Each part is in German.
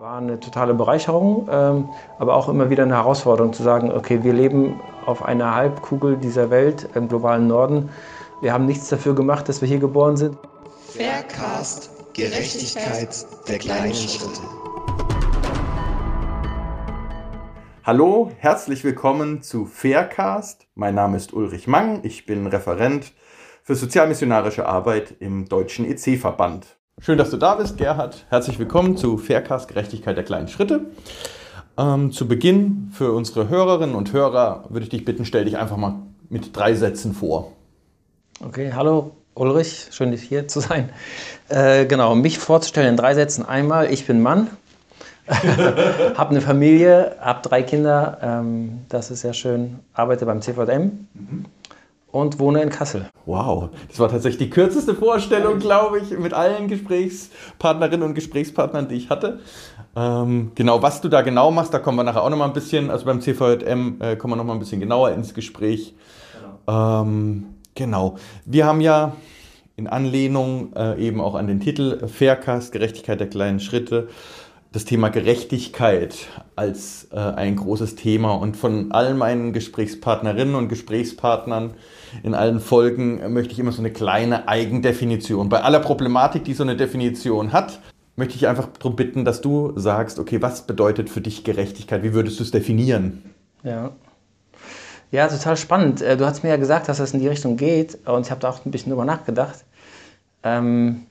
War eine totale Bereicherung, ähm, aber auch immer wieder eine Herausforderung zu sagen, okay, wir leben auf einer Halbkugel dieser Welt im globalen Norden. Wir haben nichts dafür gemacht, dass wir hier geboren sind. Faircast, Gerechtigkeit der kleinen Schritte. Hallo, herzlich willkommen zu Faircast. Mein Name ist Ulrich Mang, ich bin Referent für sozialmissionarische Arbeit im Deutschen EC-Verband. Schön, dass du da bist, Gerhard. Herzlich willkommen zu Faircast Gerechtigkeit der kleinen Schritte. Ähm, zu Beginn für unsere Hörerinnen und Hörer würde ich dich bitten, stell dich einfach mal mit drei Sätzen vor. Okay, hallo Ulrich, schön hier zu sein. Äh, genau, mich vorzustellen in drei Sätzen. Einmal, ich bin Mann, habe eine Familie, habe drei Kinder, ähm, das ist sehr schön, arbeite beim CVM. Mhm und wohne in Kassel. Wow, das war tatsächlich die kürzeste Vorstellung, glaube ich, mit allen Gesprächspartnerinnen und Gesprächspartnern, die ich hatte. Ähm, genau, was du da genau machst, da kommen wir nachher auch noch mal ein bisschen, also beim CVM äh, kommen wir noch mal ein bisschen genauer ins Gespräch. Genau, ähm, genau. wir haben ja in Anlehnung äh, eben auch an den Titel Faircast, Gerechtigkeit der kleinen Schritte, das Thema Gerechtigkeit als äh, ein großes Thema und von allen meinen Gesprächspartnerinnen und Gesprächspartnern in allen Folgen möchte ich immer so eine kleine Eigendefinition. Bei aller Problematik, die so eine Definition hat, möchte ich einfach darum bitten, dass du sagst, okay, was bedeutet für dich Gerechtigkeit? Wie würdest du es definieren? Ja. Ja, total spannend. Äh, du hast mir ja gesagt, dass es in die Richtung geht und ich habe da auch ein bisschen drüber nachgedacht. Ähm,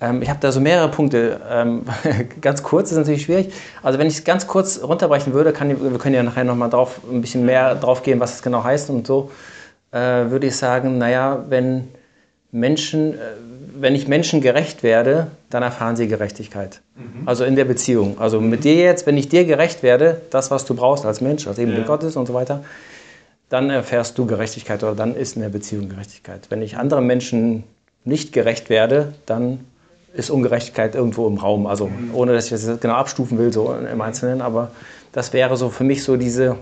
ähm, ich habe da so mehrere Punkte. Ähm, ganz kurz ist natürlich schwierig. Also wenn ich es ganz kurz runterbrechen würde, kann, wir können ja nachher nochmal drauf ein bisschen mehr drauf gehen, was es genau heißt und so äh, würde ich sagen, naja, wenn Menschen, äh, wenn ich Menschen gerecht werde, dann erfahren sie Gerechtigkeit. Mhm. Also in der Beziehung. Also mit dir jetzt, wenn ich dir gerecht werde, das, was du brauchst als Mensch, als eben ja. Gottes und so weiter, dann erfährst du Gerechtigkeit oder dann ist in der Beziehung Gerechtigkeit. Wenn ich anderen Menschen nicht gerecht werde, dann ist Ungerechtigkeit irgendwo im Raum. Also ohne, dass ich das genau abstufen will, so im Einzelnen, aber das wäre so für mich so diese,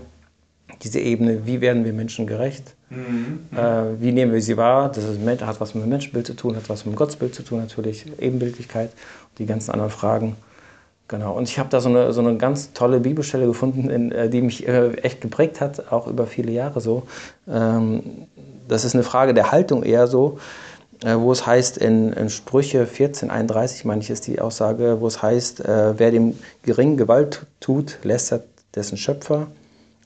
diese Ebene, wie werden wir Menschen gerecht? Mhm. Äh, wie nehmen wir sie wahr? Das ist, hat was mit dem Menschenbild zu tun, hat was mit dem Gottesbild zu tun, natürlich, Ebenbildlichkeit und die ganzen anderen Fragen. Genau, und ich habe da so eine, so eine ganz tolle Bibelstelle gefunden, in, äh, die mich äh, echt geprägt hat, auch über viele Jahre so. Ähm, das ist eine Frage der Haltung eher so, wo es heißt, in, in Sprüche 1431, meine ich, ist die Aussage, wo es heißt, äh, wer dem geringen Gewalt tut, lästert dessen Schöpfer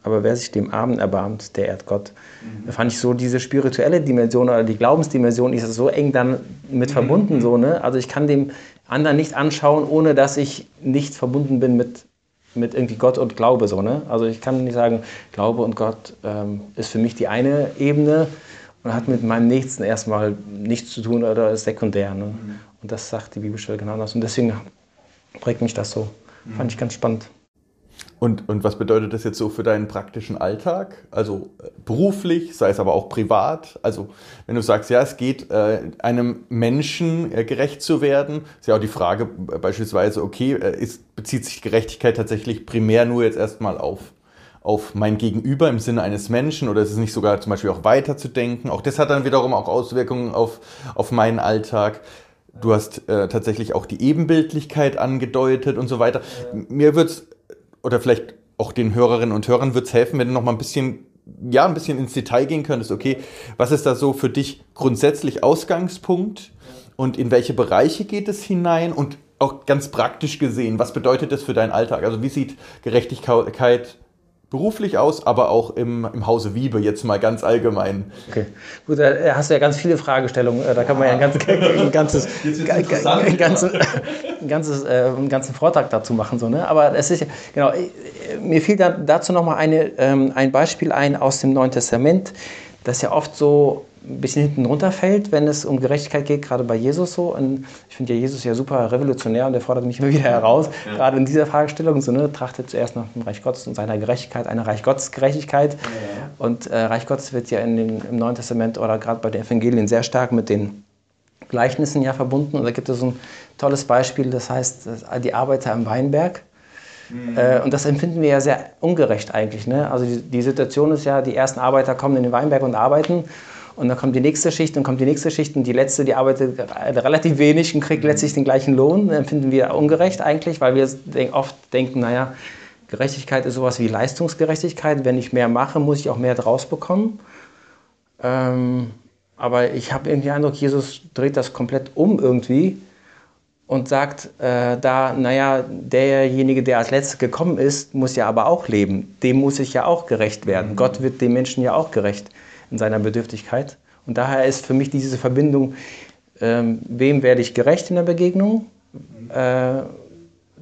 aber wer sich dem Armen erbarmt, der ehrt Gott. Mhm. Da fand ich so diese spirituelle Dimension oder die Glaubensdimension ist so eng dann mit mhm. verbunden. So, ne? Also ich kann dem anderen nicht anschauen, ohne dass ich nicht verbunden bin mit, mit irgendwie Gott und Glaube. So, ne? Also ich kann nicht sagen, Glaube und Gott ähm, ist für mich die eine Ebene und hat mit meinem Nächsten erstmal nichts zu tun oder ist sekundär. Ne? Mhm. Und das sagt die Bibelstelle genau das. Und deswegen prägt mich das so. Fand ich ganz spannend. Und, und was bedeutet das jetzt so für deinen praktischen Alltag? Also äh, beruflich, sei es aber auch privat. Also wenn du sagst, ja, es geht, äh, einem Menschen äh, gerecht zu werden, ist ja auch die Frage äh, beispielsweise, okay, äh, ist, bezieht sich Gerechtigkeit tatsächlich primär nur jetzt erstmal auf, auf mein Gegenüber im Sinne eines Menschen oder ist es nicht sogar zum Beispiel auch weiterzudenken? Auch das hat dann wiederum auch Auswirkungen auf, auf meinen Alltag. Du hast äh, tatsächlich auch die Ebenbildlichkeit angedeutet und so weiter. Mir wird es oder vielleicht auch den Hörerinnen und Hörern wird es helfen, wenn du noch mal ein bisschen, ja, ein bisschen ins Detail gehen könntest. Okay, was ist da so für dich grundsätzlich Ausgangspunkt und in welche Bereiche geht es hinein und auch ganz praktisch gesehen, was bedeutet das für deinen Alltag? Also wie sieht Gerechtigkeit beruflich aus, aber auch im, im Hause Wiebe, jetzt mal ganz allgemein. Okay, gut, da hast du ja ganz viele Fragestellungen. Äh, da kann man ja ein, ganz, ein ganzes, ein ganzes, ein ganzes, äh, einen ganzen Vortrag dazu machen. So, ne? Aber es ist, genau, äh, mir fiel da, dazu nochmal eine, ähm, ein Beispiel ein aus dem Neuen Testament, das ja oft so ein bisschen hinten runterfällt, wenn es um Gerechtigkeit geht, gerade bei Jesus so. Und ich finde ja Jesus ja super revolutionär und der fordert mich immer wieder heraus, ja. gerade in dieser Fragestellung. So, ne, trachtet zuerst nach dem Reich Gottes und seiner Gerechtigkeit, einer Reich Gottes Gerechtigkeit. Ja. Und äh, Reich Gottes wird ja in den, im Neuen Testament oder gerade bei den Evangelien sehr stark mit den Gleichnissen ja verbunden. Und da gibt es so ein tolles Beispiel, das heißt die Arbeiter am Weinberg. Mhm. Äh, und das empfinden wir ja sehr ungerecht eigentlich. Ne? Also die, die Situation ist ja, die ersten Arbeiter kommen in den Weinberg und arbeiten Und dann kommt die nächste Schicht und kommt die nächste Schicht und die letzte, die arbeitet relativ wenig und kriegt letztlich den gleichen Lohn. Dann finden wir ungerecht eigentlich, weil wir oft denken, naja, Gerechtigkeit ist sowas wie Leistungsgerechtigkeit. Wenn ich mehr mache, muss ich auch mehr draus bekommen. Ähm, aber ich habe irgendwie den Eindruck, Jesus dreht das komplett um irgendwie und sagt äh, da, naja, derjenige, der als letztes gekommen ist, muss ja aber auch leben. Dem muss ich ja auch gerecht werden. Mhm. Gott wird dem Menschen ja auch gerecht in seiner Bedürftigkeit. Und daher ist für mich diese Verbindung, ähm, wem werde ich gerecht in der Begegnung? Äh,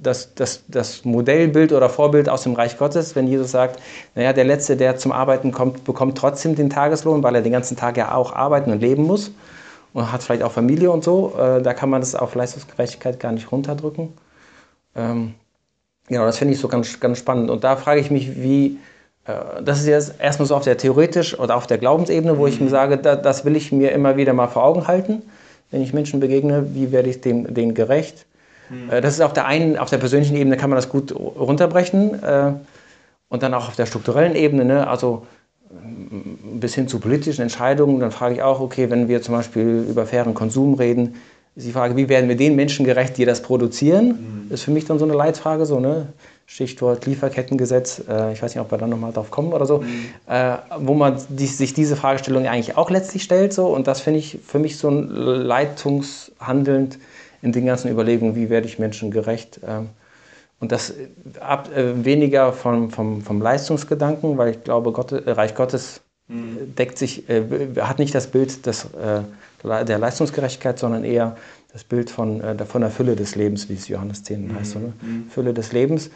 das, das, das Modellbild oder Vorbild aus dem Reich Gottes, wenn Jesus sagt, naja, der Letzte, der zum Arbeiten kommt, bekommt trotzdem den Tageslohn, weil er den ganzen Tag ja auch arbeiten und leben muss und hat vielleicht auch Familie und so. Äh, da kann man das auf Leistungsgerechtigkeit gar nicht runterdrücken. Ähm, genau, das finde ich so ganz, ganz spannend. Und da frage ich mich, wie, das ist jetzt erstmal so auf der theoretisch oder auf der Glaubensebene, wo mhm. ich mir sage, da, das will ich mir immer wieder mal vor Augen halten, wenn ich Menschen begegne, wie werde ich dem, denen gerecht. Mhm. Äh, das ist auf der einen, auf der persönlichen Ebene kann man das gut runterbrechen. Äh, und dann auch auf der strukturellen Ebene, ne? also bis hin zu politischen Entscheidungen, dann frage ich auch, okay, wenn wir zum Beispiel über fairen Konsum reden, ist die Frage, wie werden wir den Menschen gerecht, die das produzieren? Mhm. Ist für mich dann so eine Leitfrage, so, ne? Stichwort Lieferkettengesetz, äh, ich weiß nicht, ob wir da nochmal drauf kommen oder so, mhm. äh, wo man die, sich diese Fragestellung eigentlich auch letztlich stellt. So, und das finde ich für mich so ein leitungshandelnd in den ganzen Überlegungen, wie werde ich Menschen gerecht. Ähm, und das ab, äh, weniger vom, vom, vom Leistungsgedanken, weil ich glaube, Gott, äh, Reich Gottes mhm. deckt sich, äh, hat nicht das Bild des, äh, der Leistungsgerechtigkeit, sondern eher das Bild von, äh, von der Fülle des Lebens, wie es Johannes 10 mhm. heißt. Ne? mhm. Fülle des Lebens.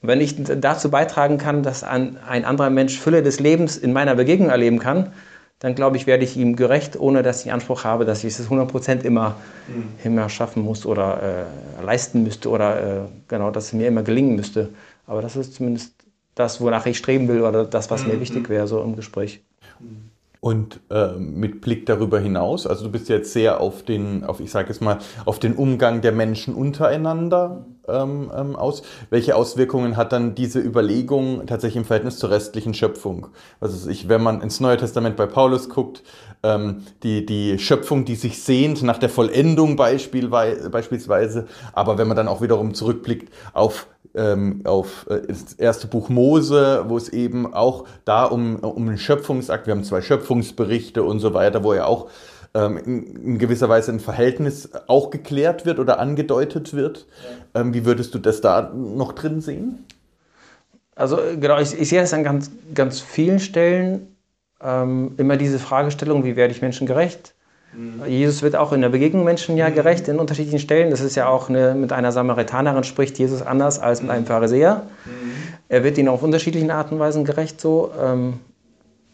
Und wenn ich dazu beitragen kann, dass ein, ein anderer Mensch Fülle des Lebens in meiner Begegnung erleben kann, dann glaube ich, werde ich ihm gerecht, ohne dass ich Anspruch habe, dass ich es 100% immer, mhm. immer schaffen muss oder äh, leisten müsste oder äh, genau, dass es mir immer gelingen müsste. Aber das ist zumindest das, wonach ich streben will oder das, was mhm. mir wichtig wäre, so im Gespräch. Und äh, mit Blick darüber hinaus, also du bist jetzt sehr auf den, auf ich sage es mal, auf den Umgang der Menschen untereinander ähm, ähm, aus. Welche Auswirkungen hat dann diese Überlegung tatsächlich im Verhältnis zur restlichen Schöpfung? Also ich, wenn man ins Neue Testament bei Paulus guckt, ähm, die, die Schöpfung, die sich sehnt nach der Vollendung beispielsweise, aber wenn man dann auch wiederum zurückblickt auf ähm, auf äh, das erste Buch Mose, wo es eben auch da um, um einen Schöpfungsakt, wir haben zwei Schöpfungsberichte und so weiter, wo ja auch ähm, in, in, gewisser Weise ein Verhältnis auch geklärt wird oder angedeutet wird. Ja. Ähm, wie würdest du das da noch drin sehen? Also genau, ich, ich sehe das an ganz, ganz vielen Stellen. Ähm, immer diese Fragestellung, wie werde ich Menschen gerecht? Mhm. Jesus wird auch in der Begegnung Menschen ja mhm. gerecht in unterschiedlichen Stellen. Das ist ja auch eine, mit einer Samaritanerin spricht Jesus anders als mit einem mhm. Pharisäer. Mhm. Er wird ihnen auf unterschiedlichen Arten und Weisen gerecht so. Ähm,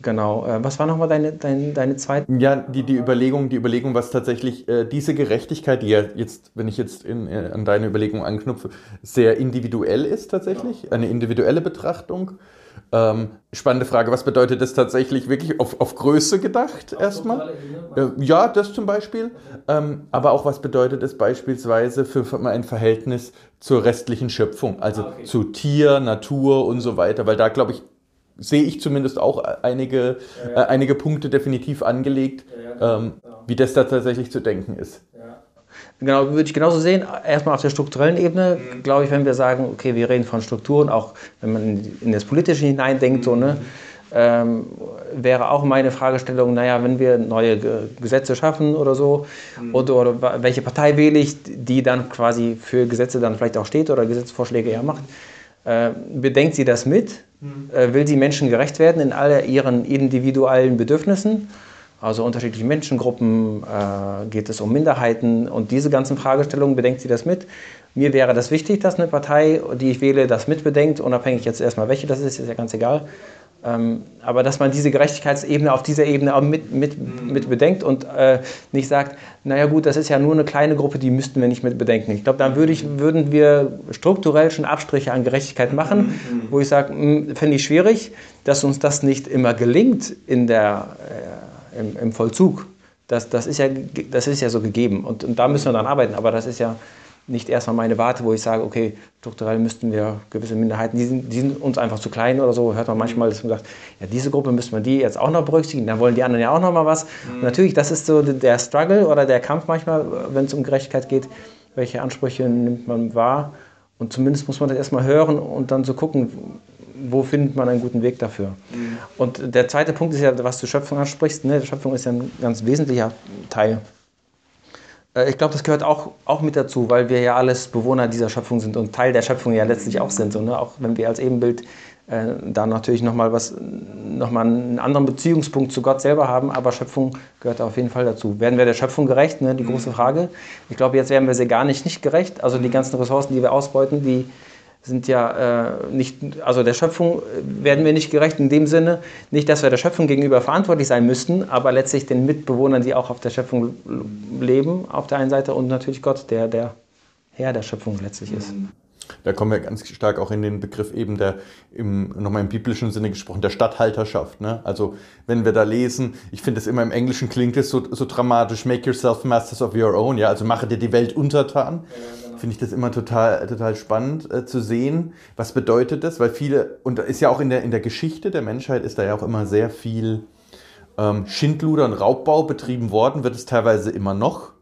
genau. Äh, was war nochmal deine, deine, deine zweite? Ja, die, die Überlegung, die Überlegung, was tatsächlich äh, diese Gerechtigkeit, die ja jetzt, wenn ich jetzt in, äh, an deine Überlegung anknüpfe, sehr individuell ist tatsächlich, eine individuelle Betrachtung. Ähm, spannende Frage, was bedeutet das tatsächlich wirklich auf, auf Größe gedacht erstmal? Äh, ja, das zum Beispiel. Ähm, aber auch was bedeutet es beispielsweise für, für ein Verhältnis zur restlichen Schöpfung, also ah, okay. zu Tier, Natur und so weiter, weil da glaube ich, sehe ich zumindest auch einige, ja, ja. Äh, einige Punkte definitiv angelegt, ja, ähm, wie das da tatsächlich zu denken ist. Genau, würde ich genauso sehen. Erstmal auf der strukturellen Ebene, mhm. glaube ich, wenn wir sagen, okay, wir reden von Strukturen, auch wenn man in das Politische hineindenkt, mhm. so, ne, ähm, wäre auch meine Fragestellung, naja, wenn wir neue Gesetze schaffen oder so, mhm. oder, oder, welche Partei wähle ich, die dann quasi für Gesetze dann vielleicht auch steht oder Gesetzesvorschläge ja macht, äh, bedenkt sie das mit? Mhm. Will sie Menschen gerecht werden in all ihren individuellen Bedürfnissen? also unterschiedliche Menschengruppen, äh, geht es um Minderheiten und diese ganzen Fragestellungen, bedenkt sie das mit? Mir wäre das wichtig, dass eine Partei, die ich wähle, das mitbedenkt, unabhängig jetzt erstmal welche das ist ja ganz egal. Ähm, aber dass man diese Gerechtigkeitsebene auf dieser Ebene auch mit, mit, mit bedenkt und äh, nicht sagt, naja gut, das ist ja nur eine kleine Gruppe, die müssten wir nicht mit bedenken. Ich glaube, dann würd ich, würden wir strukturell schon Abstriche an Gerechtigkeit machen, wo ich sage, hm, finde ich schwierig, dass uns das nicht immer gelingt in der äh, im, im Vollzug. Das, das, ist ja, das ist ja so gegeben und, und da müssen wir dann arbeiten. Aber das ist ja nicht erstmal meine Warte, wo ich sage, okay, strukturell müssten wir gewisse Minderheiten, die sind, die sind uns einfach zu klein oder so, hört man manchmal, dass man sagt, ja, diese Gruppe müsste man die jetzt auch noch berücksichtigen, dann wollen die anderen ja auch noch mal was. Mhm. Und natürlich, das ist so der Struggle oder der Kampf manchmal, wenn es um Gerechtigkeit geht, welche Ansprüche nimmt man wahr. Und zumindest muss man das erstmal hören und dann so gucken, wo findet man einen guten Weg dafür. Mhm. Und der zweite Punkt ist ja, was du Schöpfung ansprichst. Ne? Schöpfung ist ja ein ganz wesentlicher Teil. Äh, ich glaube, das gehört auch, auch mit dazu, weil wir ja alles Bewohner dieser Schöpfung sind und Teil der Schöpfung ja letztlich auch sind. Und, ne? Auch wenn wir als Ebenbild äh, da natürlich nochmal noch einen anderen Beziehungspunkt zu Gott selber haben, aber Schöpfung gehört auf jeden Fall dazu. Werden wir der Schöpfung gerecht? Ne? Die große mhm. Frage. Ich glaube, jetzt werden wir sie gar nicht, nicht gerecht. Also die ganzen Ressourcen, die wir ausbeuten, die sind ja äh, nicht, also der Schöpfung werden wir nicht gerecht in dem Sinne, nicht, dass wir der Schöpfung gegenüber verantwortlich sein müssten, aber letztlich den Mitbewohnern, die auch auf der Schöpfung leben, auf der einen Seite und natürlich Gott, der der Herr der Schöpfung letztlich ist. Da kommen wir ganz stark auch in den Begriff eben der, im, nochmal im biblischen Sinne gesprochen, der Statthalterschaft. Ne? Also wenn wir da lesen, ich finde es immer im Englischen klingt es so, so dramatisch, make yourself masters of your own, ja, also mache dir die Welt untertan. Ja. Finde ich das immer total, total spannend äh, zu sehen. Was bedeutet das? Weil viele, und ist ja auch in der, in der Geschichte der Menschheit ist da ja auch immer sehr viel ähm, Schindluder und Raubbau betrieben worden, wird es teilweise immer noch.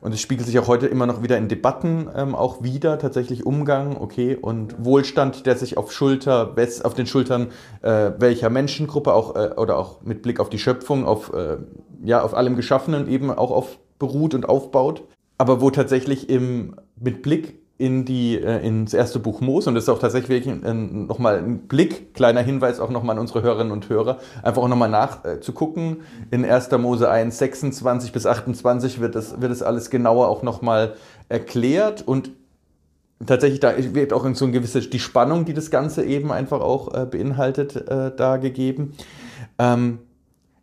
Und es spiegelt sich auch heute immer noch wieder in Debatten ähm, auch wieder, tatsächlich Umgang, okay, und Wohlstand, der sich auf Schulter, auf den Schultern äh, welcher Menschengruppe auch äh, oder auch mit Blick auf die Schöpfung, auf, äh, ja, auf allem Geschaffenen eben auch auf beruht und aufbaut. Aber wo tatsächlich im, mit Blick in die, äh, ins erste Buch Mose und das ist auch tatsächlich ein, nochmal ein Blick, kleiner Hinweis auch nochmal an unsere Hörerinnen und Hörer, einfach auch nochmal nachzugucken. Äh, in 1. Mose 1, 26 bis 28 wird das, wird das alles genauer auch nochmal erklärt und tatsächlich da wird auch so eine gewisse, die Spannung, die das Ganze eben einfach auch äh, beinhaltet, äh, da gegeben. Ähm,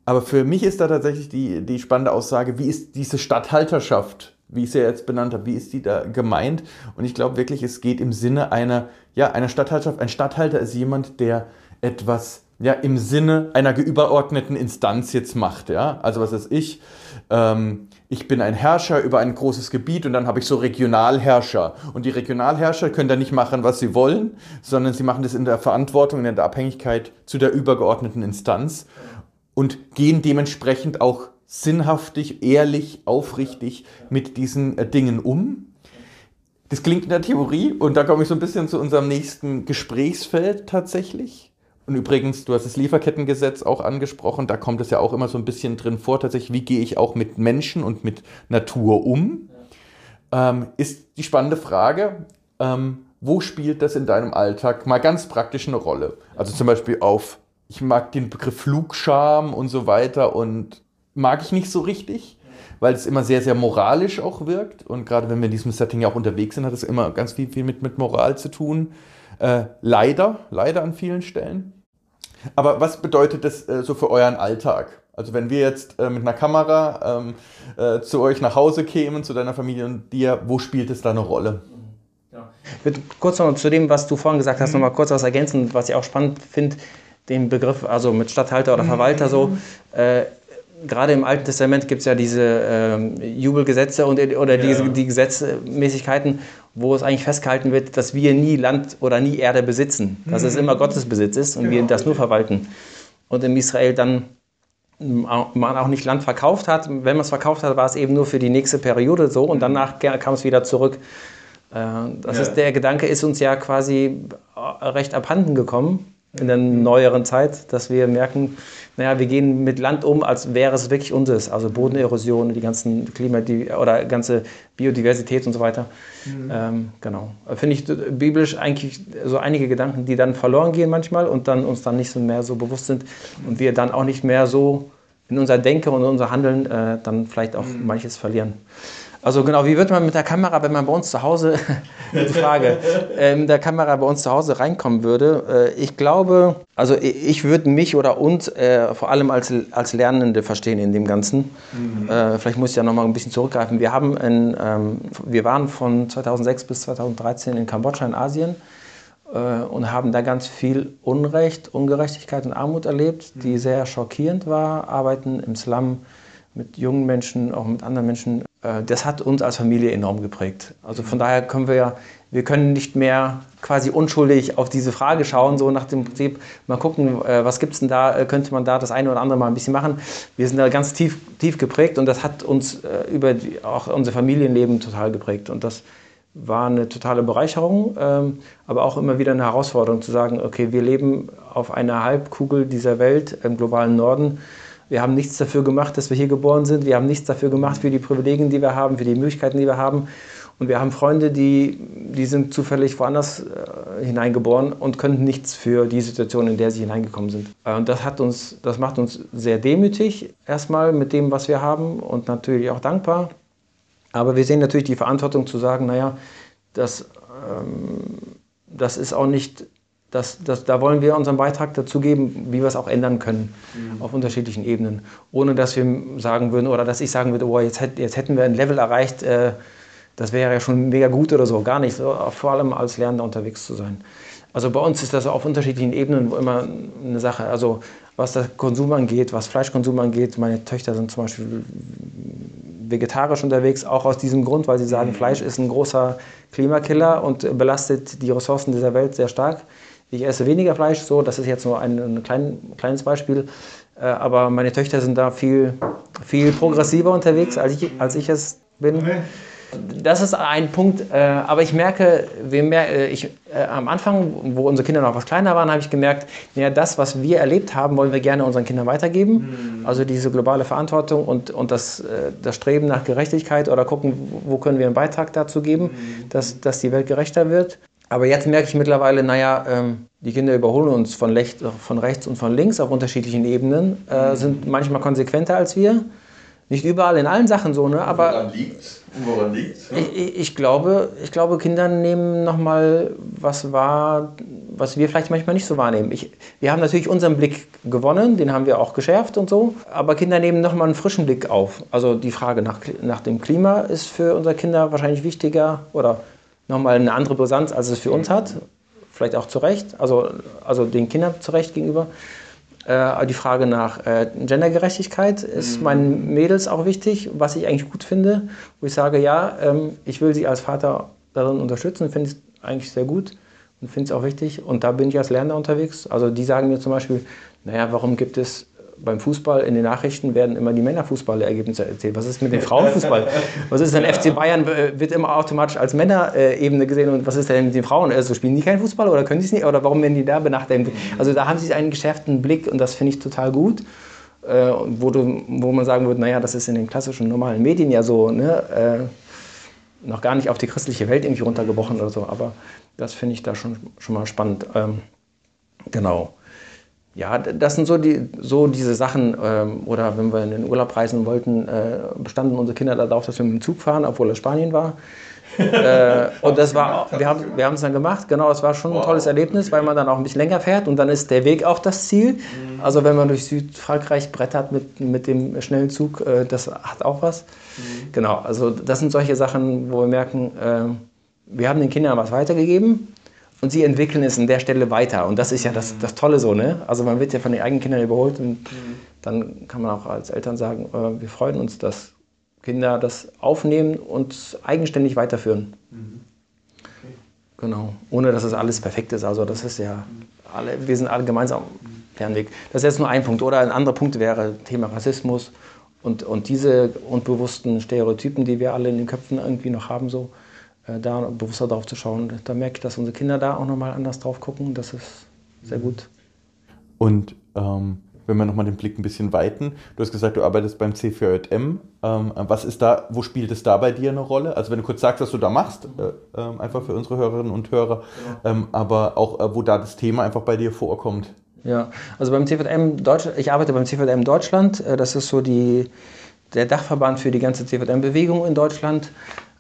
aber für mich ist da tatsächlich die, die spannende Aussage, wie ist diese Stadthalterschaft wie ich sie jetzt benannt habe, wie ist die da gemeint? Und ich glaube wirklich, es geht im Sinne einer, ja, einer Stadthalterschaft. Ein Stadthalter ist jemand, der etwas ja, im Sinne einer übergeordneten Instanz jetzt macht. Ja? Also was ist ich? Ähm, ich bin ein Herrscher über ein großes Gebiet und dann habe ich so Regionalherrscher. Und die Regionalherrscher können da nicht machen, was sie wollen, sondern sie machen das in der Verantwortung, in der Abhängigkeit zu der übergeordneten Instanz und gehen dementsprechend auch sinnhaftig, ehrlich, aufrichtig mit diesen äh, Dingen um. Das klingt in der Theorie und da komme ich so ein bisschen zu unserem nächsten Gesprächsfeld tatsächlich. Und übrigens, du hast das Lieferkettengesetz auch angesprochen, da kommt es ja auch immer so ein bisschen drin vor, tatsächlich, wie gehe ich auch mit Menschen und mit Natur um? Ähm, ist die spannende Frage, ähm, wo spielt das in deinem Alltag mal ganz praktisch eine Rolle? Also zum Beispiel auf, ich mag den Begriff Flugscham und so weiter und mag ich nicht so richtig, weil es immer sehr, sehr moralisch auch wirkt. Und gerade wenn wir in diesem Setting ja auch unterwegs sind, hat es immer ganz viel, viel mit, mit Moral zu tun. Äh, leider, leider an vielen Stellen. Aber was bedeutet das äh, so für euren Alltag? Also wenn wir jetzt äh, mit einer Kamera ähm, äh, zu euch nach Hause kämen, zu deiner Familie und dir, wo spielt es da eine Rolle? Ich würde kurz noch zu dem, was du vorhin gesagt hast, mhm. noch mal kurz was ergänzen, was ich auch spannend finde, den Begriff, also mit Stadthalter oder Verwalter mhm. so. Äh, gerade im Alten Testament gibt es ja diese ähm, Jubelgesetze und, oder ja. die, die Gesetzmäßigkeiten, wo es eigentlich festgehalten wird, dass wir nie Land oder nie Erde besitzen. Dass mhm. es immer Gottes Besitz ist und genau. wir das nur verwalten. Und in Israel dann man auch nicht Land verkauft hat. Wenn man es verkauft hat, war es eben nur für die nächste Periode so und danach kam es wieder zurück. Äh, das ja. ist, der Gedanke ist uns ja quasi äh, recht abhanden gekommen in der neueren Zeit, dass wir merken, naja, wir gehen mit Land um, als wäre es wirklich unseres. Also Bodenerosion, die ganzen Klima die, oder ganze Biodiversität und so weiter. Mhm. Ähm, genau. Finde ich biblisch eigentlich so einige Gedanken, die dann verloren gehen manchmal und dann uns dann nicht so mehr so bewusst sind und wir dann auch nicht mehr so in unser Denken und unser Handeln äh, dann vielleicht auch mhm. manches verlieren. Also genau, wie wird man mit der Kamera, wenn man bei uns zu Hause, die Frage, äh, mit der Kamera bei uns zu Hause reinkommen würde? Äh, ich glaube, also ich würde mich oder uns äh, vor allem als, als Lernende verstehen in dem Ganzen. Mhm. Äh, vielleicht muss ich ja nochmal ein bisschen zurückgreifen. Wir, haben in, ähm, wir waren von 2006 bis 2013 in Kambodscha in Asien äh, und haben da ganz viel Unrecht, Ungerechtigkeit und Armut erlebt, die mhm. sehr schockierend war. Arbeiten im Slum mit jungen Menschen, auch mit anderen Menschen das hat uns als Familie enorm geprägt. Also von daher können wir ja, wir können nicht mehr quasi unschuldig auf diese Frage schauen, so nach dem Prinzip, mal gucken, äh, was gibt es denn da, äh, könnte man da das eine oder andere mal ein bisschen machen. Wir sind da ganz tief, tief geprägt und das hat uns über die, auch unser Familienleben total geprägt. Und das war eine totale Bereicherung, ähm, aber auch immer wieder eine Herausforderung zu sagen, okay, wir leben auf einer Halbkugel dieser Welt im globalen Norden wir haben nichts dafür gemacht, dass wir hier geboren sind. Wir haben nichts dafür gemacht für die Privilegien, die wir haben, für die Möglichkeiten, die wir haben. Und wir haben Freunde, die, die sind zufällig woanders äh, hineingeboren und können nichts für die Situation, in der sie hineingekommen sind. Äh, und das, hat uns, das macht uns sehr demütig, erstmal mit dem, was wir haben und natürlich auch dankbar. Aber wir sehen natürlich die Verantwortung zu sagen, naja, das, ähm, das ist auch nicht das, das, da wollen wir unseren Beitrag dazu geben, wie wir es auch ändern können mhm. auf unterschiedlichen Ebenen. Ohne dass wir sagen würden oder dass ich sagen würde, oh, jetzt, jetzt hätten wir ein Level erreicht, äh, das wäre ja schon mega gut oder so. Gar nicht. So, vor allem als Lernender unterwegs zu sein. Also bei uns ist das auf unterschiedlichen Ebenen immer eine Sache. Also was der Konsum angeht, was Fleischkonsum angeht, meine Töchter sind zum Beispiel vegetarisch unterwegs, auch aus diesem Grund, weil sie sagen, mhm. Fleisch ist ein großer Klimakiller und belastet die Ressourcen dieser Welt sehr stark. Ich esse weniger Fleisch, so, das ist jetzt nur ein, ein klein, kleines Beispiel. Äh, aber meine Töchter sind da viel, viel progressiver unterwegs, als ich, als ich es bin. Das ist ein Punkt, äh, aber ich merke, mer äh, ich, äh, am Anfang, wo unsere Kinder noch was kleiner waren, habe ich gemerkt, ja, das, was wir erlebt haben, wollen wir gerne unseren Kindern weitergeben. Mhm. Also diese globale Verantwortung und, und das, äh, das Streben nach Gerechtigkeit oder gucken, wo können wir einen Beitrag dazu geben, mhm. dass, dass die Welt gerechter wird. Aber jetzt merke ich mittlerweile, naja, ähm, die Kinder überholen uns von, Lech, von, rechts und von links auf unterschiedlichen Ebenen, äh, mhm. sind manchmal konsequenter als wir. Nicht überall in allen Sachen so, ne? aber. Woran liegt Woran liegt's? Ich, ich, glaube, ich glaube, Kinder nehmen nochmal was wahr, was wir vielleicht manchmal nicht so wahrnehmen. Ich, wir haben natürlich unseren Blick gewonnen, den haben wir auch geschärft und so, aber Kinder nehmen nochmal einen frischen Blick auf. Also die Frage nach, nach dem Klima ist für unsere Kinder wahrscheinlich wichtiger oder nochmal eine andere Brisanz, als es für uns hat. Vielleicht auch zu Recht, also, also den Kindern zu Recht gegenüber. Äh, die Frage nach äh, Gendergerechtigkeit ist mhm. meinen Mädels auch wichtig, was ich eigentlich gut finde, wo ich sage, ja, ähm, ich will sie als Vater darin unterstützen, finde es eigentlich sehr gut und finde es auch wichtig. Und da bin ich als Lerner unterwegs. Also die sagen mir zum Beispiel, naja, warum gibt es beim Fußball in den Nachrichten werden immer die Männerfußballergebnisse erzählt. Was ist mit dem Frauenfußball? Was ist denn FC Bayern wird immer automatisch als Männerebene gesehen und was ist denn mit den Frauen? Also spielen die keinen Fußball oder können die es nicht oder warum werden die da benachteiligt? Also da haben sie einen geschärften Blick und das finde ich total gut. Äh, wo, du, wo man sagen würde, naja, das ist in den klassischen normalen Medien ja so, ne, äh, noch gar nicht auf die christliche Welt irgendwie runtergebrochen oder so, aber das finde ich da schon, schon mal spannend. Ähm, genau ja, das sind so, die, so diese Sachen. Ähm, oder wenn wir in den Urlaub reisen wollten, äh, bestanden unsere Kinder darauf, dass wir mit dem Zug fahren, obwohl es Spanien war. äh, und das war, wir haben wir es dann gemacht. Genau, es war schon ein tolles Erlebnis, weil man dann auch ein bisschen länger fährt und dann ist der Weg auch das Ziel. Mhm. Also wenn man durch Südfrankreich brettert mit, mit dem schnellen Zug, äh, das hat auch was. Mhm. Genau, also das sind solche Sachen, wo wir merken, wir haben den Kindern was weitergegeben und sie entwickeln es an der Stelle weiter. Und das ist ja das, das Tolle so, ne? Also man wird ja von den eigenen Kindern überholt und mhm. dann kann man auch als Eltern sagen, äh, wir freuen uns, dass Kinder das aufnehmen und eigenständig weiterführen. Mhm. Okay. Genau. Ohne dass es das alles perfekt ist. Also das ist ja, alle, wir sind alle gemeinsam Fernweg. Das ist jetzt nur ein Punkt. Oder ein anderer Punkt wäre Thema Rassismus und, und diese unbewussten Stereotypen, die wir alle in den Köpfen irgendwie noch haben, so da bewusster drauf zu schauen. Da merke ich, dass unsere Kinder da auch nochmal anders drauf gucken. Das ist sehr gut. Und ähm, wenn wir nochmal den Blick ein bisschen weiten, du hast gesagt, du arbeitest beim C4JM. Ähm, was ist da, wo spielt es da bei dir eine Rolle? Also wenn du kurz sagst, was du da machst, äh, äh, einfach für unsere Hörerinnen und Hörer, ähm, aber auch äh, wo da das Thema einfach bei dir vorkommt. Ja, also beim CVM Deutschland, ich arbeite beim CVM Deutschland. Äh, das ist so die, der Dachverband für die ganze CVM-Bewegung in Deutschland.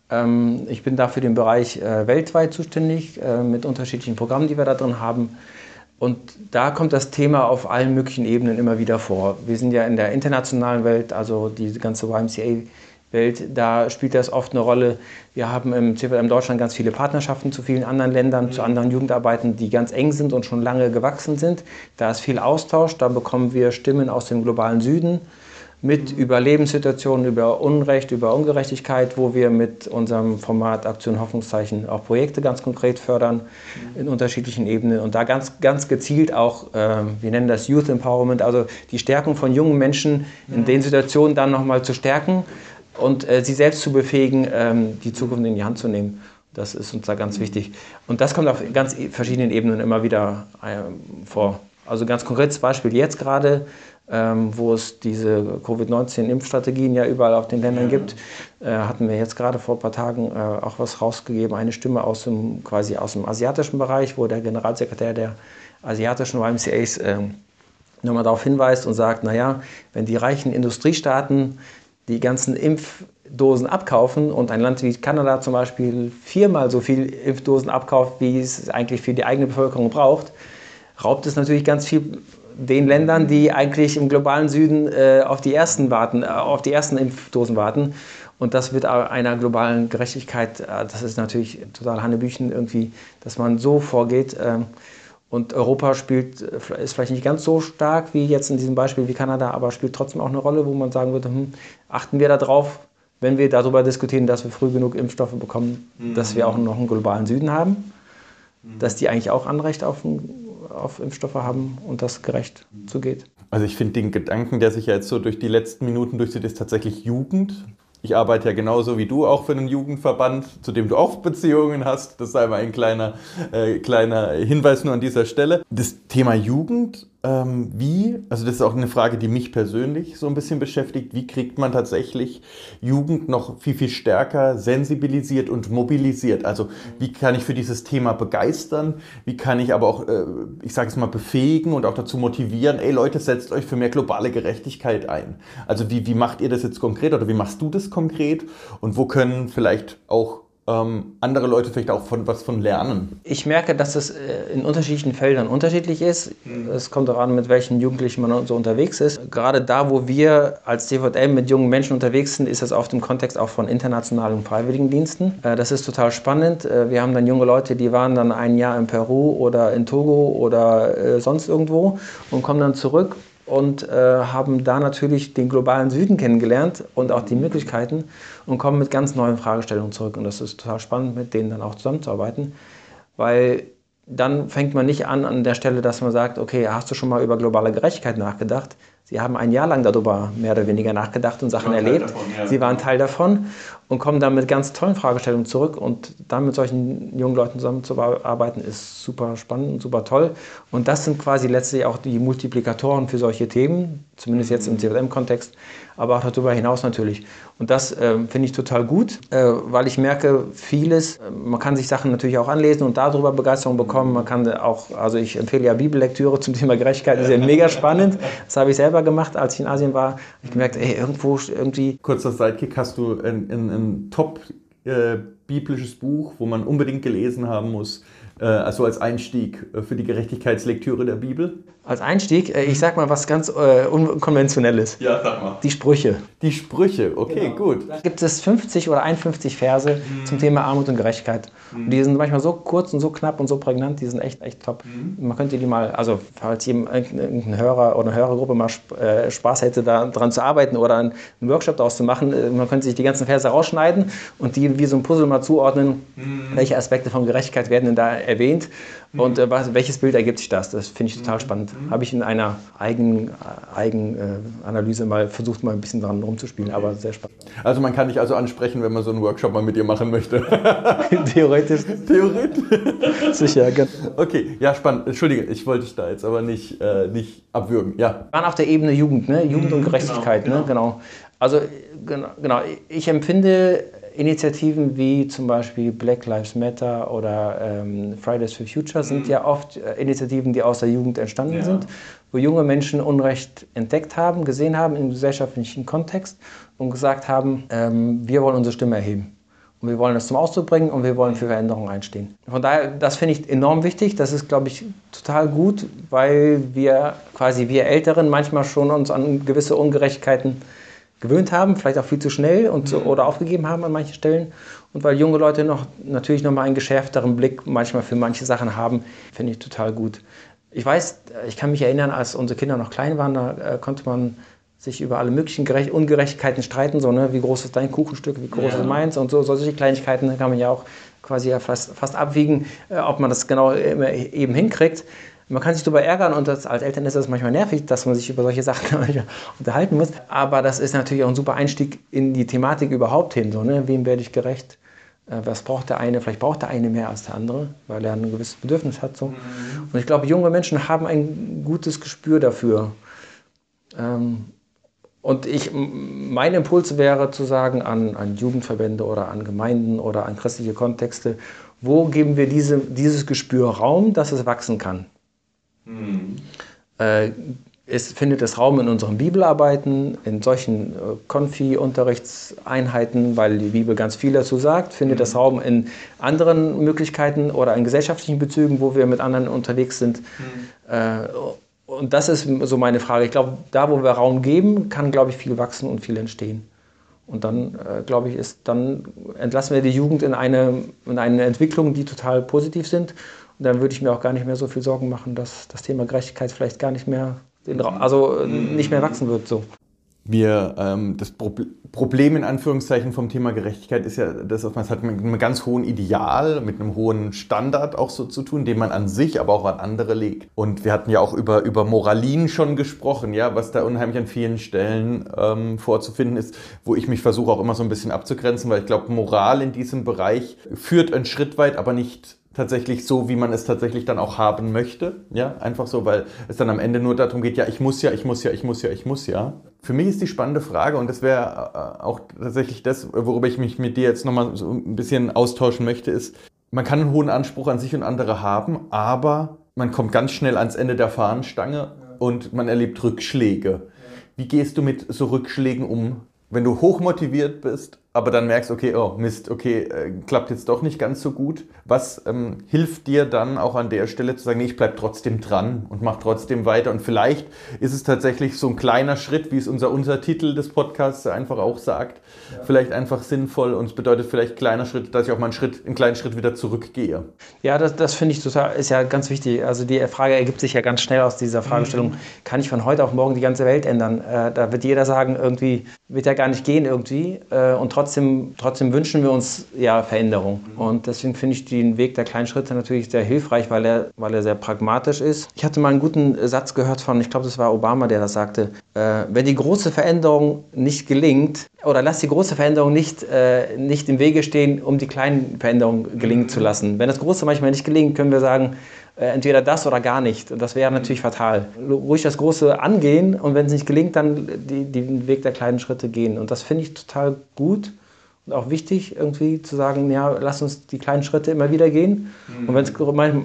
Ähm, ich bin da für den Bereich äh, weltweit zuständig äh, mit unterschiedlichen Programmen, die wir da drin haben. Und da kommt das Thema auf allen möglichen Ebenen immer wieder vor. Wir sind ja in der internationalen Welt, also die ganze YMCA-Welt, da spielt das oft eine Rolle. Wir haben im CVM Deutschland ganz viele Partnerschaften zu vielen anderen Ländern, zu anderen Jugendarbeiten, die ganz eng sind und schon lange gewachsen sind. Da ist viel Austausch, da bekommen wir Stimmen aus dem globalen Süden mit über Lebenssituationen, über Unrecht, über Ungerechtigkeit, wo wir mit unserem Format Aktion Hoffnungszeichen auch Projekte ganz konkret fördern in unterschiedlichen Ebenen und da ganz, ganz gezielt auch, äh, wir nennen das Youth Empowerment, also die Stärkung von jungen Menschen in den Situationen dann nochmal zu stärken und äh, sie selbst zu befähigen, ähm, die Zukunft in die Hand zu nehmen. Das ist uns da ganz wichtig. Und das kommt auf ganz verschiedenen Ebenen immer wieder äh, vor. Also ganz konkretes Beispiel jetzt gerade ähm, wo es diese Covid-19-Impfstrategien ja überall auf den Ländern gibt, äh, hatten wir jetzt gerade vor ein paar Tagen äh, auch was rausgegeben, eine Stimme aus dem, quasi aus dem asiatischen Bereich, wo der Generalsekretär der asiatischen YMCAs äh, nochmal darauf hinweist und sagt, naja, wenn die reichen Industriestaaten die ganzen Impfdosen abkaufen und ein Land wie Kanada zum Beispiel viermal so viel Impfdosen abkauft, wie es eigentlich für die eigene Bevölkerung braucht, raubt es natürlich ganz viel den Ländern, die eigentlich im globalen Süden äh, auf die ersten warten, äh, auf die ersten Impfdosen warten. Und das wird einer globalen Gerechtigkeit, äh, das ist natürlich total Hannebüchen irgendwie, dass man so vorgeht. Ähm, und Europa spielt, äh, ist vielleicht nicht ganz so stark wie jetzt in diesem Beispiel wie Kanada, aber spielt trotzdem auch eine Rolle, wo man sagen würde, hm, achten wir darauf, wenn wir darüber diskutieren, dass wir früh genug Impfstoffe bekommen, mhm. dass wir auch noch einen globalen Süden haben, mhm. dass die eigentlich auch Anrecht auf einen auf Impfstoffe haben und das gerecht zugeht. Also ich finde den Gedanken, der sich ja jetzt so durch die letzten Minuten durchzieht, ist tatsächlich Jugend. Ich arbeite ja genauso wie du auch für einen Jugendverband, zu dem du auch Beziehungen hast. Das sei mal ein kleiner, äh, kleiner Hinweis nur an dieser Stelle. Das Thema Jugend ähm, wie, also das ist auch eine Frage, die mich persönlich so ein bisschen beschäftigt, wie kriegt man tatsächlich Jugend noch viel, viel stärker sensibilisiert und mobilisiert? Also wie kann ich für dieses Thema begeistern? Wie kann ich aber auch, äh, ich sage es mal, befähigen und auch dazu motivieren, ey Leute, setzt euch für mehr globale Gerechtigkeit ein? Also wie, wie macht ihr das jetzt konkret oder wie machst du das konkret? Und wo können vielleicht auch ähm, andere Leute vielleicht auch von was von lernen? Ich merke, dass es äh, in unterschiedlichen Feldern unterschiedlich ist. Mhm. Es kommt auch an, mit welchen Jugendlichen man so unterwegs ist. Gerade da, wo wir als DVM mit jungen Menschen unterwegs sind, ist das oft im Kontext auch von internationalen Freiwilligendiensten. Äh, das ist total spannend. Äh, wir haben dann junge Leute, die waren dann ein Jahr in Peru oder in Togo oder sonst irgendwo und kommen dann zurück und äh, haben da natürlich den globalen Süden kennengelernt und auch die Möglichkeiten und kommen mit ganz neuen Fragestellungen zurück. Und das ist total spannend, mit denen dann auch zusammenzuarbeiten, weil dann fängt man nicht an an der Stelle, dass man sagt, okay, hast du schon mal über globale Gerechtigkeit nachgedacht? Sie haben ein Jahr lang darüber mehr oder weniger nachgedacht und Sachen erlebt. Davon, ja. Sie waren Teil davon und kommen dann mit ganz tollen Fragestellungen zurück. Und dann mit solchen jungen Leuten zusammenzuarbeiten, ist super spannend und super toll. Und das sind quasi letztlich auch die Multiplikatoren für solche Themen, zumindest jetzt im CWM-Kontext, aber auch darüber hinaus natürlich. Und das äh, finde ich total gut, äh, weil ich merke, vieles, äh, man kann sich Sachen natürlich auch anlesen und darüber Begeisterung bekommen. Man kann auch, also ich empfehle ja Bibellektüre zum Thema Gerechtigkeit, das ist ja mega spannend. Das habe ich selber gemacht, als ich in Asien war. Ich gemerkt, ey, irgendwo irgendwie. Kurzer Sidekick, hast du ein, ein, ein top äh, biblisches Buch, wo man unbedingt gelesen haben muss, äh, also als Einstieg äh, für die Gerechtigkeitslektüre der Bibel? Als Einstieg, äh, ich sag mal was ganz äh, unkonventionelles. Ja, sag mal. Die Sprüche. Die Sprüche, okay, genau. gut. Da gibt es 50 oder 51 Verse mhm. zum Thema Armut und Gerechtigkeit. Mhm. Und die sind manchmal so kurz und so knapp und so prägnant, die sind echt, echt top. Mhm. Man könnte die mal, also falls irgendein Hörer oder eine Hörergruppe mal äh, Spaß hätte, daran zu arbeiten oder einen Workshop daraus zu machen, äh, man könnte sich die ganzen Verse rausschneiden und die wie so ein Puzzle mal zuordnen, mhm. welche Aspekte von Gerechtigkeit werden denn da erwähnt und äh, was, welches Bild ergibt sich das? Das finde ich total spannend. Mhm. Habe ich in einer eigenen Eigen, äh, Analyse mal versucht, mal ein bisschen dran rumzuspielen, okay. aber sehr spannend. Also man kann dich also ansprechen, wenn man so einen Workshop mal mit dir machen möchte. Theoretisch. Theoretisch. Sicher, genau. Okay, ja, spannend. Entschuldige, ich wollte dich da jetzt aber nicht, äh, nicht abwürgen. Ja. Wir waren auf der Ebene Jugend, ne? Jugend und mhm, Gerechtigkeit, genau, ne? genau. genau. Also genau, genau, ich empfinde Initiativen wie zum Beispiel Black Lives Matter oder ähm, Fridays for Future sind mhm. ja oft äh, Initiativen, die aus der Jugend entstanden ja. sind, wo junge Menschen Unrecht entdeckt haben, gesehen haben im gesellschaftlichen Kontext und gesagt haben, ähm, wir wollen unsere Stimme erheben. Und wir wollen das zum Ausdruck bringen und wir wollen für Veränderungen einstehen. Von daher, das finde ich enorm wichtig. Das ist, glaube ich, total gut, weil wir quasi, wir Älteren manchmal schon uns an gewisse Ungerechtigkeiten gewöhnt haben, vielleicht auch viel zu schnell und so, mhm. oder aufgegeben haben an manchen Stellen. Und weil junge Leute noch natürlich noch mal einen geschärfteren Blick manchmal für manche Sachen haben, finde ich total gut. Ich weiß, ich kann mich erinnern, als unsere Kinder noch klein waren, da äh, konnte man sich über alle möglichen Gerecht Ungerechtigkeiten streiten, so, ne? wie groß ist dein Kuchenstück, wie groß ja. ist meins und so. Solche Kleinigkeiten kann man ja auch quasi ja fast, fast abwiegen, äh, ob man das genau eben hinkriegt. Man kann sich darüber ärgern und das, als Eltern ist das manchmal nervig, dass man sich über solche Sachen unterhalten muss. Aber das ist natürlich auch ein super Einstieg in die Thematik überhaupt hin. So, ne? Wem werde ich gerecht? Äh, was braucht der eine? Vielleicht braucht der eine mehr als der andere, weil er ein gewisses Bedürfnis hat. So. Mhm. Und ich glaube, junge Menschen haben ein gutes Gespür dafür. Ähm, und ich, mein Impuls wäre zu sagen an, an Jugendverbände oder an Gemeinden oder an christliche Kontexte, wo geben wir diese, dieses Gespür Raum, dass es wachsen kann? Mhm. Äh, es findet es Raum in unseren Bibelarbeiten, in solchen äh, Konfi-Unterrichtseinheiten, weil die Bibel ganz viel dazu sagt. Findet es mhm. Raum in anderen Möglichkeiten oder in gesellschaftlichen Bezügen, wo wir mit anderen unterwegs sind. Mhm. Äh, und das ist so meine Frage. Ich glaube, da, wo wir Raum geben, kann, glaube ich, viel wachsen und viel entstehen. Und dann, äh, glaube ich, ist, dann entlassen wir die Jugend in eine, in eine Entwicklung, die total positiv sind. Und dann würde ich mir auch gar nicht mehr so viel Sorgen machen, dass das Thema Gerechtigkeit vielleicht gar nicht mehr, also nicht mehr wachsen wird. So. Wir, ähm, das Pro Problem in Anführungszeichen vom Thema Gerechtigkeit ist ja, dass man es hat mit einem ganz hohen Ideal, mit einem hohen Standard auch so zu tun, den man an sich, aber auch an andere legt. Und wir hatten ja auch über, über Moralin schon gesprochen, ja, was da unheimlich an vielen Stellen ähm, vorzufinden ist, wo ich mich versuche auch immer so ein bisschen abzugrenzen, weil ich glaube, Moral in diesem Bereich führt einen Schritt weit, aber nicht tatsächlich so, wie man es tatsächlich dann auch haben möchte. Ja, einfach so, weil es dann am Ende nur darum geht, ja, ich muss ja, ich muss ja, ich muss ja, ich muss ja. Für mich ist die spannende Frage, und das wäre äh, auch tatsächlich das, worüber ich mich mit dir jetzt nochmal so ein bisschen austauschen möchte, ist, man kann einen hohen Anspruch an sich und andere haben, aber man kommt ganz schnell ans Ende der Fahnenstange und man erlebt Rückschläge. Wie gehst du mit so Rückschlägen um? Wenn du hochmotiviert bist aber dann merkst, okay, oh Mist, okay, äh, klappt jetzt doch nicht ganz so gut. Was ähm, hilft dir dann auch an der Stelle zu sagen, nee, ich bleib trotzdem dran und mach trotzdem weiter? Und vielleicht ist es tatsächlich so ein kleiner Schritt, wie es unser, unser Titel des Podcasts einfach auch sagt, ja. vielleicht einfach sinnvoll und es bedeutet vielleicht kleiner Schritt, dass ich auch mal einen Schritt, einen kleinen Schritt wieder zurückgehe. Ja, das, das finde ich total, ist ja ganz wichtig. Also die Frage ergibt sich ja ganz schnell aus dieser Fragestellung, mhm. kann ich von heute auf morgen die ganze Welt ändern? Äh, da wird jeder sagen, irgendwie wird ja gar nicht gehen irgendwie äh, und trotzdem trotzdem, trotzdem wünschen wir uns ja Veränderung. Und deswegen finde ich den Weg der kleinen Schritte natürlich sehr hilfreich, weil er, weil er sehr pragmatisch ist. Ich hatte mal einen guten Satz gehört von, ich glaube, das war Obama, der das sagte, äh, wenn die große Veränderung nicht gelingt, oder lass die große Veränderung nicht, äh, nicht im Wege stehen, um die kleinen Veränderungen gelingen zu lassen. Wenn das Große manchmal nicht gelingt, können wir sagen, äh, entweder das oder gar nicht. Und das wäre natürlich fatal. Ruhig das Große angehen und wenn es nicht gelingt, dann die, den Weg der kleinen Schritte gehen. Und das finde ich total gut auch wichtig, irgendwie zu sagen, ja, lass uns die kleinen Schritte immer wieder gehen. Mhm. Und wenn es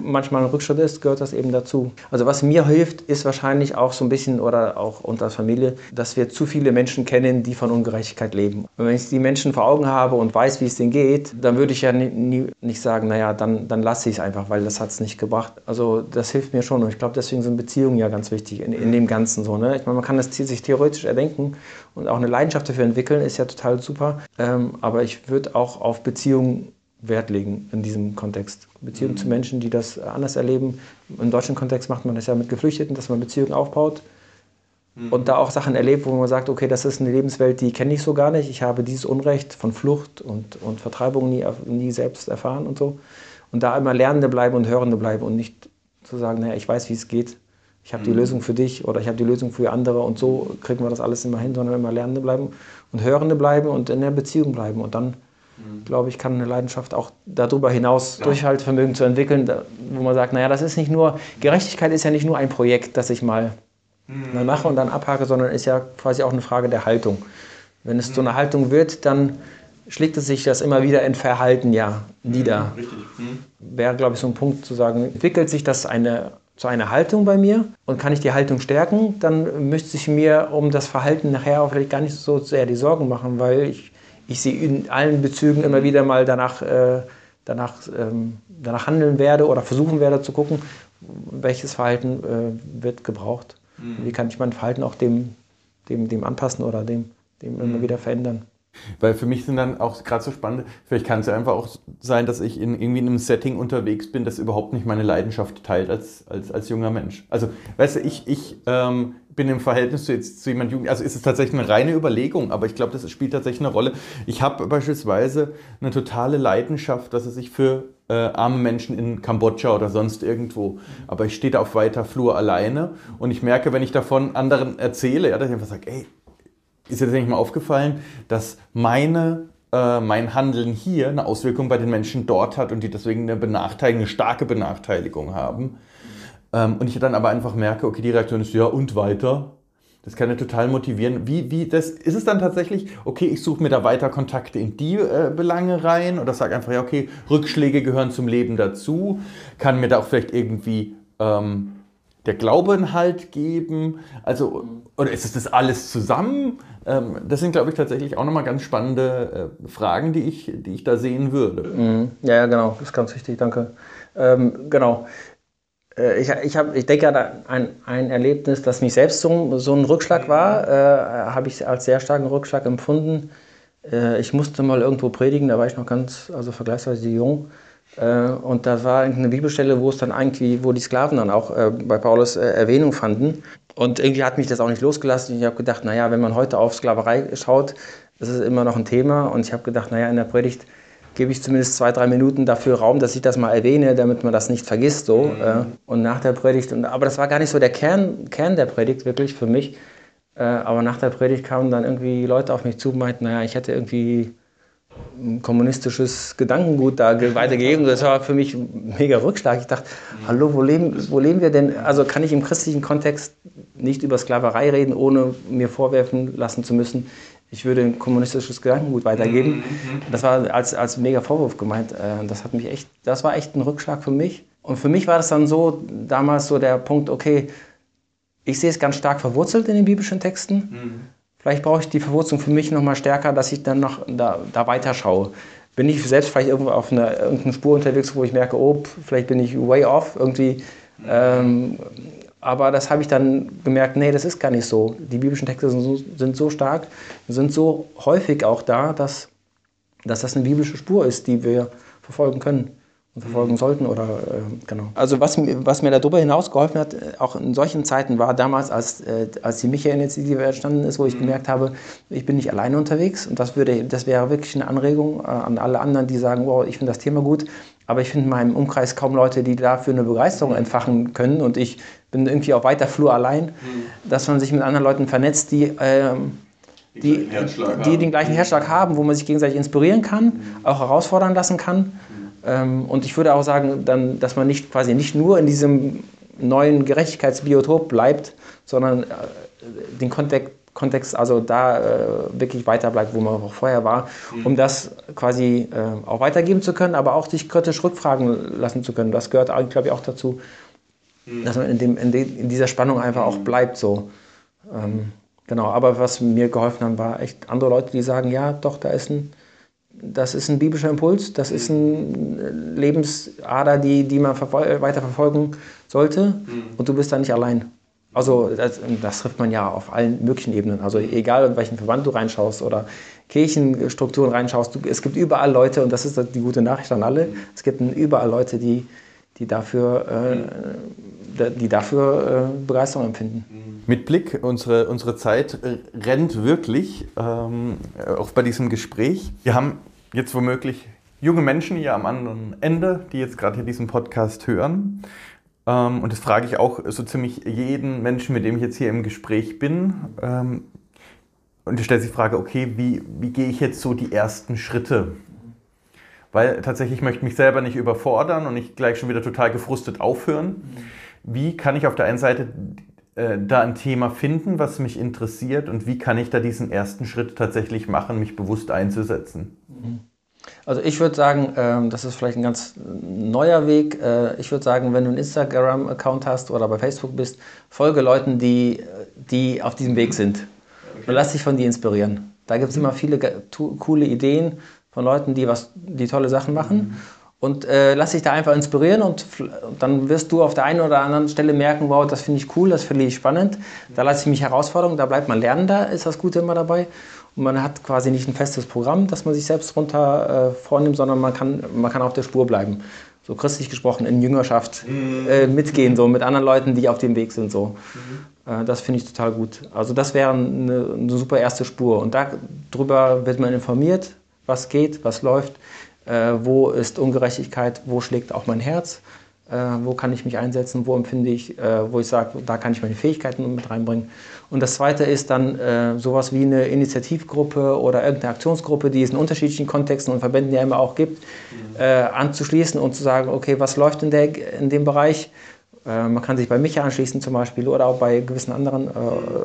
manchmal ein Rückschritt ist, gehört das eben dazu. Also was mir hilft, ist wahrscheinlich auch so ein bisschen, oder auch unter Familie, dass wir zu viele Menschen kennen, die von Ungerechtigkeit leben. Und wenn ich die Menschen vor Augen habe und weiß, wie es denen geht, dann würde ich ja nie, nie, nicht sagen, naja, dann, dann lasse ich es einfach, weil das hat es nicht gebracht. Also das hilft mir schon. Und ich glaube, deswegen sind Beziehungen ja ganz wichtig in, in dem Ganzen so. Ne? Ich meine, man kann das sich theoretisch erdenken und auch eine Leidenschaft dafür entwickeln, ist ja total super. Ähm, aber ich würde auch auf Beziehungen Wert legen in diesem Kontext. Beziehungen mhm. zu Menschen, die das anders erleben. Im deutschen Kontext macht man das ja mit Geflüchteten, dass man Beziehungen aufbaut mhm. und da auch Sachen erlebt, wo man sagt, okay, das ist eine Lebenswelt, die kenne ich so gar nicht. Ich habe dieses Unrecht von Flucht und, und Vertreibung nie, nie selbst erfahren und so. Und da immer Lernende bleiben und Hörende bleiben und nicht zu sagen, naja, ich weiß, wie es geht ich habe die mhm. Lösung für dich oder ich habe die Lösung für andere und so kriegen wir das alles immer hin, sondern immer Lernende bleiben und Hörende bleiben und in der Beziehung bleiben. Und dann, mhm. glaube ich, kann eine Leidenschaft auch darüber hinaus ja. Durchhaltevermögen zu entwickeln, wo man sagt, naja, das ist nicht nur, Gerechtigkeit ist ja nicht nur ein Projekt, das ich mal, mhm. mal mache und dann abhake, sondern ist ja quasi auch eine Frage der Haltung. Wenn es mhm. so eine Haltung wird, dann schlägt es sich das immer wieder in Verhalten ja nieder. Mhm, mhm. Wäre, glaube ich, so ein Punkt zu sagen, entwickelt sich das eine zu einer Haltung bei mir und kann ich die Haltung stärken, dann müsste ich mir um das Verhalten nachher auch vielleicht gar nicht so sehr die Sorgen machen, weil ich, ich sie in allen Bezügen immer wieder mal danach, äh, danach, ähm, danach handeln werde oder versuchen werde zu gucken, welches Verhalten äh, wird gebraucht. Mhm. Wie kann ich mein Verhalten auch dem, dem, dem anpassen oder dem, dem mhm. immer wieder verändern. Weil für mich sind dann auch gerade so spannend, vielleicht kann es ja einfach auch sein, dass ich in irgendwie in einem Setting unterwegs bin, das überhaupt nicht meine Leidenschaft teilt als, als, als junger Mensch. Also, weißt du, ich, ich, ähm, bin im Verhältnis zu, jetzt, zu jemand Jugend, also ist es tatsächlich eine reine Überlegung, aber ich glaube, das spielt tatsächlich eine Rolle. Ich habe beispielsweise eine totale Leidenschaft, dass es sich für äh, arme Menschen in Kambodscha oder sonst irgendwo, aber ich stehe da auf weiter Flur alleine und ich merke, wenn ich davon anderen erzähle, ja, dass ich einfach sage, ey, ist dir das nicht mal aufgefallen, dass meine äh, mein Handeln hier eine Auswirkung bei den Menschen dort hat und die deswegen eine Benachteiligung, eine starke Benachteiligung haben. Ähm, und ich dann aber einfach merke, okay, die Reaktion ist ja und weiter. Das kann ja total motivieren. Wie, wie das, ist es dann tatsächlich, okay, ich suche mir da weiter Kontakte in die äh, Belange rein oder sage einfach, ja, okay, Rückschläge gehören zum Leben dazu, kann mir da auch vielleicht irgendwie ähm, der Glaube einen Halt geben? Also, oder ist es das alles zusammen? Ähm, das sind, glaube ich, tatsächlich auch nochmal ganz spannende äh, Fragen, die ich, die ich da sehen würde. Mhm. Ja, genau, das ist ganz wichtig, danke. Ähm, genau. Äh, ich, ich, hab, ich denke an ein, ein Erlebnis, das mich selbst so, so ein Rückschlag war, äh, habe ich als sehr starken Rückschlag empfunden. Äh, ich musste mal irgendwo predigen, da war ich noch ganz, also vergleichsweise jung. Äh, und da war eine Bibelstelle, wo es dann eigentlich, wo die Sklaven dann auch äh, bei Paulus äh, Erwähnung fanden. Und irgendwie hat mich das auch nicht losgelassen. Ich habe gedacht, naja, wenn man heute auf Sklaverei schaut, das ist immer noch ein Thema. Und ich habe gedacht, naja, in der Predigt gebe ich zumindest zwei, drei Minuten dafür Raum, dass ich das mal erwähne, damit man das nicht vergisst. So. Mhm. Und nach der Predigt, und, aber das war gar nicht so der Kern, Kern der Predigt wirklich für mich. Aber nach der Predigt kamen dann irgendwie Leute auf mich zu und meinten, naja, ich hätte irgendwie kommunistisches Gedankengut da weitergegeben. Das war für mich ein mega Rückschlag. Ich dachte, hallo, wo leben, wo leben wir denn? Also kann ich im christlichen Kontext nicht über Sklaverei reden, ohne mir vorwerfen lassen zu müssen, ich würde ein kommunistisches Gedankengut weitergeben. Das war als, als mega Vorwurf gemeint. Äh, das hat mich echt, das war echt ein Rückschlag für mich. Und für mich war das dann so, damals so der Punkt, okay, ich sehe es ganz stark verwurzelt in den biblischen Texten. Vielleicht brauche ich die Verwurzelung für mich noch mal stärker, dass ich dann noch da, da weiter schaue. Bin ich selbst vielleicht irgendwo auf einer irgendeine Spur unterwegs, wo ich merke, oh, vielleicht bin ich way off irgendwie. Ähm, aber das habe ich dann gemerkt, nee, das ist gar nicht so. Die biblischen Texte sind so, sind so stark, sind so häufig auch da, dass, dass das eine biblische Spur ist, die wir verfolgen können verfolgen sollten oder äh, genau. Also was, was mir darüber hinaus geholfen hat, äh, auch in solchen Zeiten war damals, als, äh, als die Michael-Initiative entstanden ist, wo ich mhm. gemerkt habe, ich bin nicht alleine unterwegs. Und das, würde, das wäre wirklich eine Anregung äh, an alle anderen, die sagen, wow, ich finde das Thema gut, aber ich finde in meinem Umkreis kaum Leute, die dafür eine Begeisterung entfachen können. Und ich bin irgendwie auf weiter Flur allein, mhm. dass man sich mit anderen Leuten vernetzt, die... Ähm, die, die, die den gleichen Herzschlag haben, wo man sich gegenseitig inspirieren kann, mhm. auch herausfordern lassen kann. Ähm, und ich würde auch sagen, dann, dass man nicht quasi nicht nur in diesem neuen Gerechtigkeitsbiotop bleibt, sondern äh, den Kontext, Kontext also da äh, wirklich weiter bleibt, wo man auch vorher war, mhm. um das quasi äh, auch weitergeben zu können, aber auch sich kritisch rückfragen lassen zu können. Das gehört, glaube ich, auch dazu, mhm. dass man in, dem, in, de, in, dieser Spannung einfach auch mhm. bleibt. So. Ähm, genau, aber was mir geholfen hat, war echt andere Leute, die sagen, ja, doch, da ist ein das ist ein biblischer Impuls, das ist eine Lebensader, die, die man weiter verfolgen sollte mhm. und du bist da nicht allein. Also das, das, trifft man ja auf allen möglichen Ebenen. Also egal, in welchen Verband du reinschaust oder Kirchenstrukturen reinschaust, du, es gibt überall Leute, und das ist die gute Nachricht an alle, es gibt überall Leute, die, die dafür, äh, die dafür äh, Begeisterung empfinden. Mit Blick, unsere, unsere Zeit rennt wirklich, ähm, auch bei diesem Gespräch. Wir haben jetzt womöglich junge Menschen hier am anderen Ende, die jetzt gerade hier diesen Podcast hören. Ähm, und das frage ich auch so ziemlich jeden Menschen, mit dem ich jetzt hier im Gespräch bin. Ähm, und ich stelle sich die Frage, okay, wie, wie gehe ich jetzt so die ersten Schritte? Weil tatsächlich ich möchte mich selber nicht überfordern und nicht gleich schon wieder total gefrustet aufhören. Wie kann ich auf der einen Seite äh, da ein Thema finden, was mich interessiert und wie kann ich da diesen ersten Schritt tatsächlich machen, mich bewusst einzusetzen? Also ich würde sagen, ähm, das ist vielleicht ein ganz neuer Weg. Äh, ich würde sagen, wenn du einen Instagram-Account hast oder bei Facebook bist, folge Leuten, die, die auf diesem Weg sind. Und lass dich von dir inspirieren. Da gibt es immer viele coole Ideen von Leuten, die, was, die tolle Sachen machen. Mhm. Und äh, lass dich da einfach inspirieren und, und, dann wirst du auf der einen oder anderen Stelle merken, wow, das finde ich cool, das finde ich spannend. Da lasse ich mich herausfordern, da bleibt man lernender, ist das Gute immer dabei. Und man hat quasi nicht ein festes Programm, das man sich selbst runter äh, vornimmt, sondern man kann, man kann auf der Spur bleiben. So christlich gesprochen in Jüngerschaft mhm. äh, mitgehen, so mit anderen Leuten, die auf dem Weg sind. So. Mhm. Äh, das finde ich total gut. Also das wäre eine, eine, super erste Spur. Und darüber wird man informiert, was geht, was läuft, äh, wo ist Ungerechtigkeit, wo schlägt auch mein Herz, äh, wo kann ich mich einsetzen, wo empfinde ich, äh, wo ich sage, da kann ich meine Fähigkeiten mit reinbringen. Und das Zweite ist dann äh, sowas wie eine Initiativgruppe oder irgendeine Aktionsgruppe, die es in unterschiedlichen Kontexten und Verbänden ja immer auch gibt, äh, anzuschließen und zu sagen, okay, was läuft in, der, in dem Bereich? Äh, man kann sich bei Micha anschließen zum Beispiel oder auch bei gewissen anderen äh,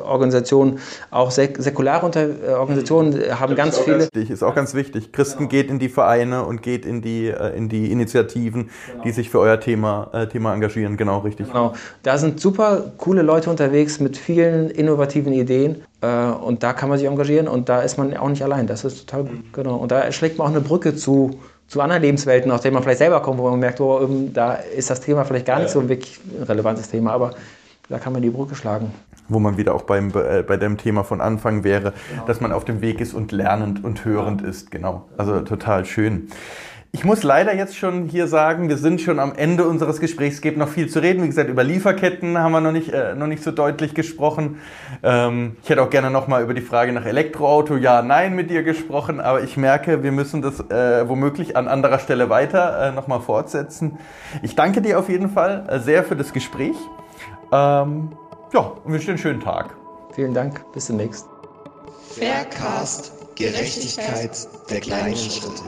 Organisationen. Auch sek säkulare Unter äh, Organisationen haben das ganz viele. Wichtig, ist auch ganz wichtig. Christen genau. geht in die Vereine und geht in die, äh, in die Initiativen, genau. die sich für euer Thema, äh, Thema engagieren. Genau, richtig. Genau. Da sind super coole Leute unterwegs mit vielen innovativen Ideen. Äh, und da kann man sich engagieren und da ist man auch nicht allein. Das ist total gut. Genau. Und da schlägt man auch eine Brücke zu zu anderen Lebenswelten, aus denen man vielleicht selber kommt, wo man merkt, oh, da ist das Thema vielleicht gar nicht so ein wirklich relevantes Thema, aber da kann man die Brücke schlagen. Wo man wieder auch beim, äh, bei dem Thema von Anfang wäre, genau. dass man auf dem Weg ist und lernend und hörend ja. ist. Genau. Also total schön. Ich muss leider jetzt schon hier sagen, wir sind schon am Ende unseres Gesprächs. Es gibt noch viel zu reden. Wie gesagt, über Lieferketten haben wir noch nicht, äh, noch nicht so deutlich gesprochen. Ähm, ich hätte auch gerne noch mal über die Frage nach Elektroauto, ja, nein mit dir gesprochen. Aber ich merke, wir müssen das äh, womöglich an anderer Stelle weiter äh, noch mal fortsetzen. Ich danke dir auf jeden Fall äh, sehr für das Gespräch. Ähm, ja, und wünsche dir einen schönen Tag. Vielen Dank. Bis demnächst. Faircast. Gerechtigkeit der kleinen Schritte.